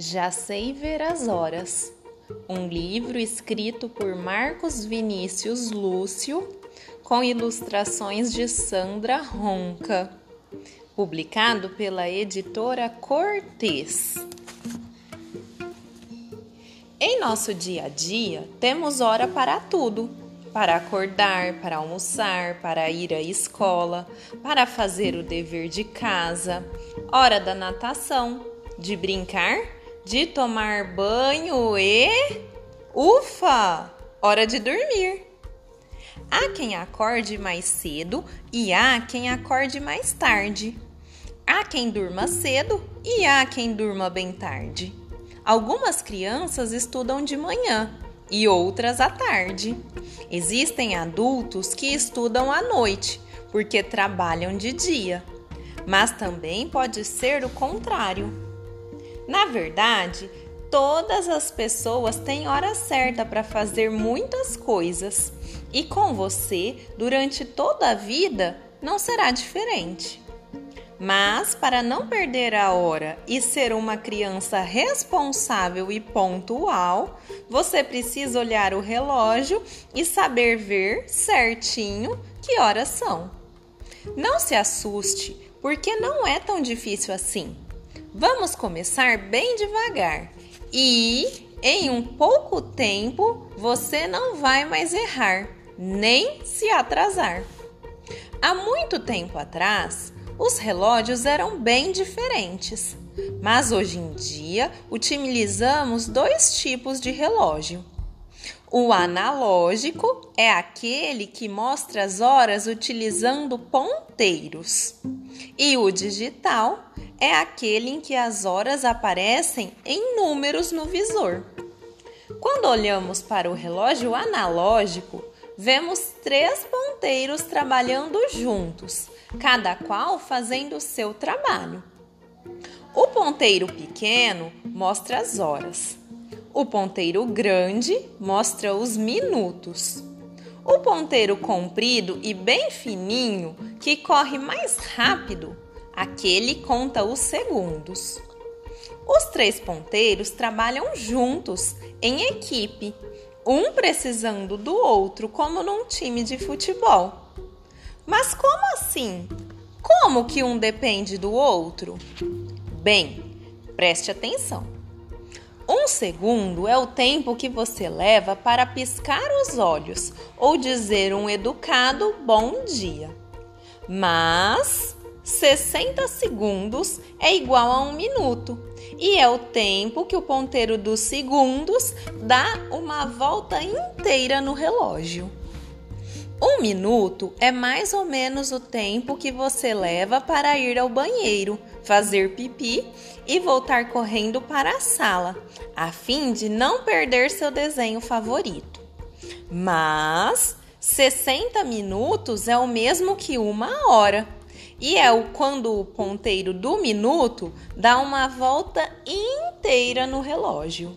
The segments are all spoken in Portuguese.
Já Sei Ver as Horas, um livro escrito por Marcos Vinícius Lúcio, com ilustrações de Sandra Ronca, publicado pela editora Cortez. Em nosso dia a dia, temos hora para tudo: para acordar, para almoçar, para ir à escola, para fazer o dever de casa, hora da natação, de brincar de tomar banho e. Ufa! Hora de dormir! Há quem acorde mais cedo e há quem acorde mais tarde. Há quem durma cedo e há quem durma bem tarde. Algumas crianças estudam de manhã e outras à tarde. Existem adultos que estudam à noite porque trabalham de dia, mas também pode ser o contrário. Na verdade, todas as pessoas têm hora certa para fazer muitas coisas, e com você, durante toda a vida, não será diferente. Mas, para não perder a hora e ser uma criança responsável e pontual, você precisa olhar o relógio e saber ver certinho que horas são. Não se assuste, porque não é tão difícil assim. Vamos começar bem devagar e em um pouco tempo você não vai mais errar, nem se atrasar. Há muito tempo atrás, os relógios eram bem diferentes, mas hoje em dia utilizamos dois tipos de relógio. O analógico é aquele que mostra as horas utilizando ponteiros, e o digital é aquele em que as horas aparecem em números no visor. Quando olhamos para o relógio analógico, vemos três ponteiros trabalhando juntos, cada qual fazendo o seu trabalho. O ponteiro pequeno mostra as horas. O ponteiro grande mostra os minutos. O ponteiro comprido e bem fininho, que corre mais rápido, Aquele conta os segundos. Os três ponteiros trabalham juntos, em equipe, um precisando do outro, como num time de futebol. Mas como assim? Como que um depende do outro? Bem, preste atenção. Um segundo é o tempo que você leva para piscar os olhos ou dizer um educado bom dia. Mas 60 segundos é igual a um minuto e é o tempo que o ponteiro dos segundos dá uma volta inteira no relógio. Um minuto é mais ou menos o tempo que você leva para ir ao banheiro, fazer pipi e voltar correndo para a sala, a fim de não perder seu desenho favorito. Mas 60 minutos é o mesmo que uma hora e é o quando o ponteiro do minuto dá uma volta inteira no relógio.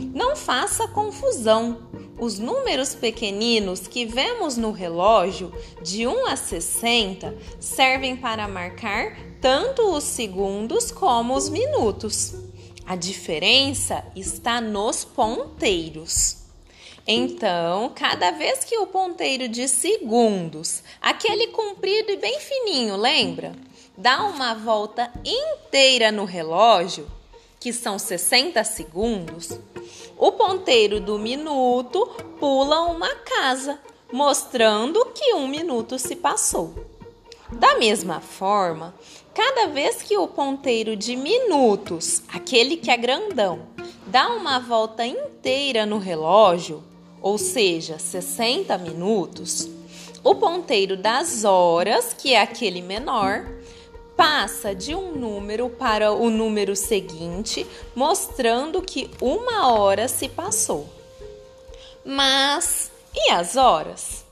Não faça confusão. Os números pequeninos que vemos no relógio, de 1 a 60, servem para marcar tanto os segundos como os minutos. A diferença está nos ponteiros. Então, cada vez que o ponteiro de segundos, aquele comprido e bem fininho, lembra? Dá uma volta inteira no relógio, que são 60 segundos, o ponteiro do minuto pula uma casa, mostrando que um minuto se passou. Da mesma forma, cada vez que o ponteiro de minutos, aquele que é grandão, dá uma volta inteira no relógio, ou seja, 60 minutos, o ponteiro das horas, que é aquele menor, passa de um número para o número seguinte, mostrando que uma hora se passou. Mas e as horas?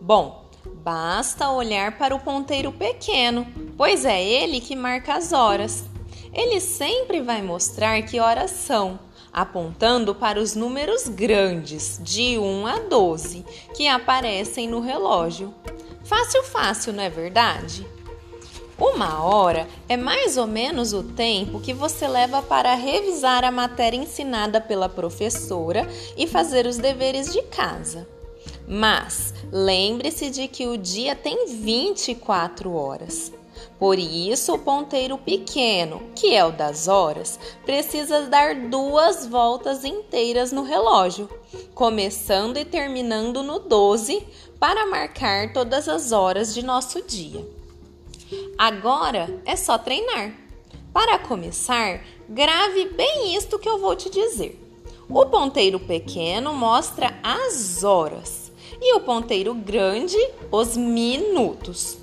Bom, basta olhar para o ponteiro pequeno, pois é ele que marca as horas. Ele sempre vai mostrar que horas são apontando para os números grandes, de 1 a 12, que aparecem no relógio. Fácil, fácil, não é verdade? Uma hora é mais ou menos o tempo que você leva para revisar a matéria ensinada pela professora e fazer os deveres de casa. Mas lembre-se de que o dia tem 24 horas. Por isso, o ponteiro pequeno, que é o das horas, precisa dar duas voltas inteiras no relógio, começando e terminando no 12, para marcar todas as horas de nosso dia. Agora é só treinar. Para começar, grave bem isto que eu vou te dizer. O ponteiro pequeno mostra as horas e o ponteiro grande os minutos.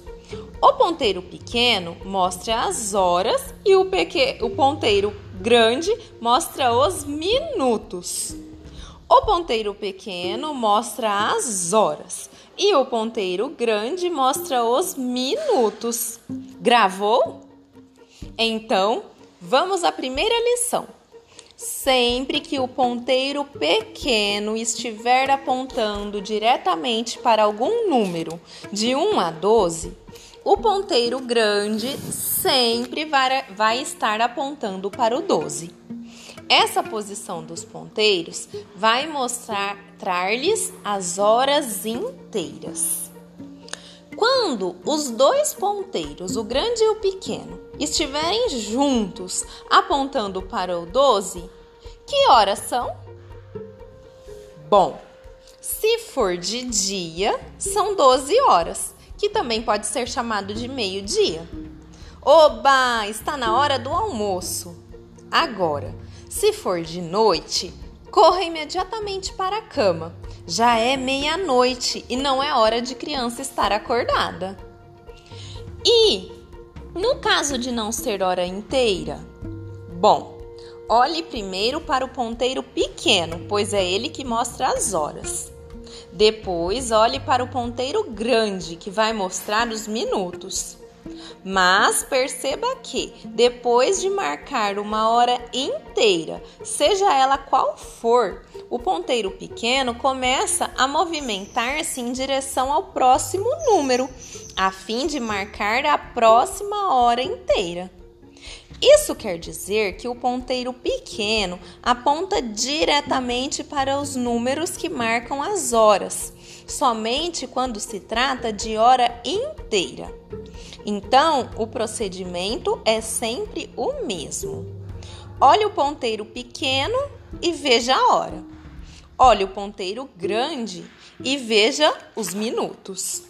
O ponteiro pequeno mostra as horas e o, peque... o ponteiro grande mostra os minutos. O ponteiro pequeno mostra as horas e o ponteiro grande mostra os minutos. Gravou? Então, vamos à primeira lição. Sempre que o ponteiro pequeno estiver apontando diretamente para algum número de 1 a 12, o ponteiro grande sempre vai estar apontando para o 12. Essa posição dos ponteiros vai mostrar-lhes as horas inteiras. Quando os dois ponteiros, o grande e o pequeno, estiverem juntos apontando para o 12, que horas são? Bom, se for de dia, são 12 horas, que também pode ser chamado de meio-dia. Oba, está na hora do almoço. Agora, se for de noite, corra imediatamente para a cama. Já é meia-noite e não é hora de criança estar acordada. E no caso de não ser hora inteira, bom, olhe primeiro para o ponteiro pequeno, pois é ele que mostra as horas. Depois, olhe para o ponteiro grande, que vai mostrar os minutos. Mas perceba que, depois de marcar uma hora inteira, seja ela qual for, o ponteiro pequeno começa a movimentar-se em direção ao próximo número, a fim de marcar a próxima hora inteira. Isso quer dizer que o ponteiro pequeno aponta diretamente para os números que marcam as horas, somente quando se trata de hora inteira. Então, o procedimento é sempre o mesmo. Olhe o ponteiro pequeno e veja a hora. Olhe o ponteiro grande e veja os minutos.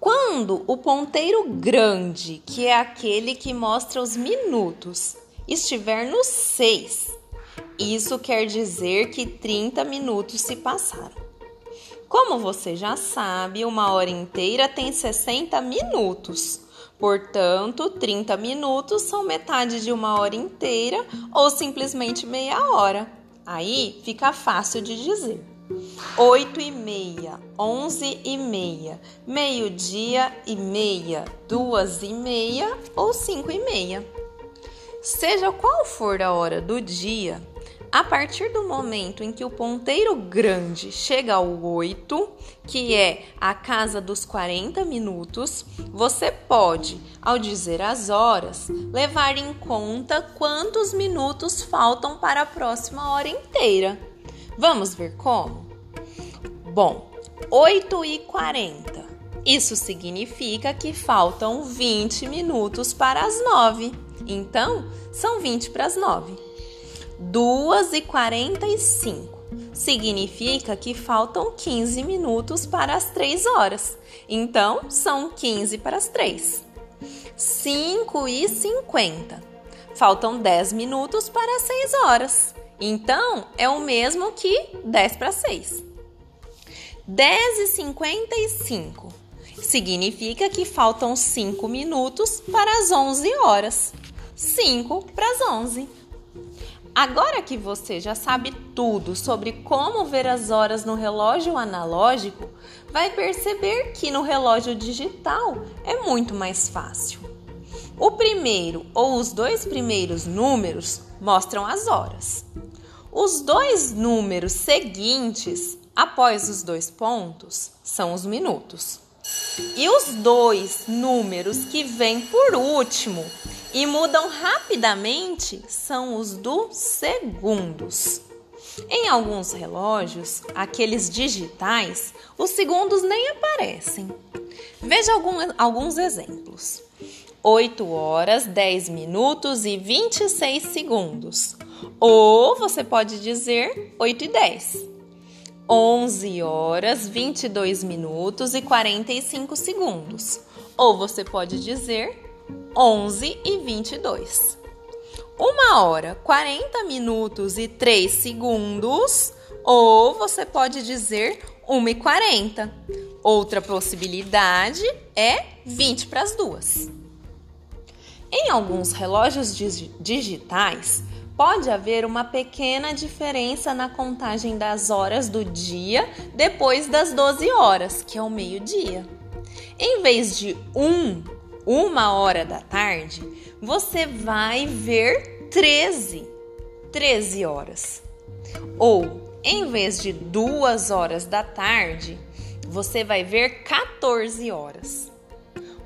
Quando o ponteiro grande, que é aquele que mostra os minutos, estiver no 6, isso quer dizer que 30 minutos se passaram. Como você já sabe, uma hora inteira tem 60 minutos. Portanto, 30 minutos são metade de uma hora inteira ou simplesmente meia hora. Aí fica fácil de dizer. 8 e meia, 11 e meia, meio-dia e meia, duas e meia ou cinco e meia. Seja qual for a hora do dia, a partir do momento em que o ponteiro grande chega ao 8, que é a casa dos 40 minutos, você pode, ao dizer as horas, levar em conta quantos minutos faltam para a próxima hora inteira. Vamos ver como? Bom, 8 e 40. Isso significa que faltam 20 minutos para as 9. Então, são 20 para as 9. 2 e 45 significa que faltam 15 minutos para as 3 horas. Então, são 15 para as 3. 5 e 50. Faltam 10 minutos para as 6 horas. Então, é o mesmo que 10 para 6. 10 e 55 significa que faltam 5 minutos para as 11 horas. 5 para as 11. Agora que você já sabe tudo sobre como ver as horas no relógio analógico, vai perceber que no relógio digital é muito mais fácil. O primeiro ou os dois primeiros números mostram as horas. Os dois números seguintes, após os dois pontos, são os minutos. E os dois números que vêm por último e mudam rapidamente são os dos segundos. Em alguns relógios, aqueles digitais, os segundos nem aparecem. Veja alguns exemplos: 8 horas, 10 minutos e 26 segundos. Ou você pode dizer 8 e 10. 11 horas, 22 minutos e 45 segundos. Ou você pode dizer 11 e 22. Uma hora, 40 minutos e 3 segundos. Ou você pode dizer 1 e 40. Outra possibilidade é 20 para as duas. Em alguns relógios digitais, pode haver uma pequena diferença na contagem das horas do dia depois das 12 horas, que é o meio-dia. Em vez de um, uma hora da tarde, você vai ver 13, 13 horas. Ou, em vez de duas horas da tarde, você vai ver 14 horas.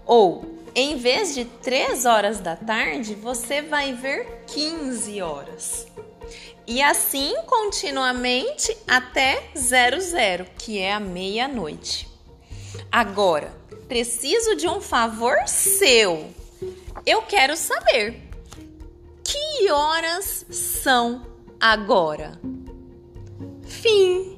Ou, em vez de 3 horas da tarde, você vai ver 15 horas. E assim continuamente até 00, que é a meia-noite. Agora, preciso de um favor seu. Eu quero saber que horas são agora. Fim.